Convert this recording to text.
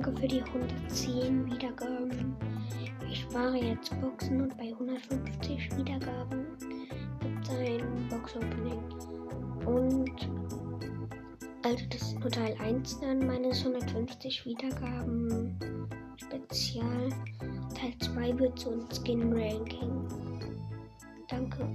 für die 110 Wiedergaben. Ich spare jetzt Boxen und bei 150 Wiedergaben gibt es ein Box-Opening. Und also das ist nur Teil 1 dann meines 150 Wiedergaben Spezial. Teil 2 wird so ein Skin Ranking. Danke.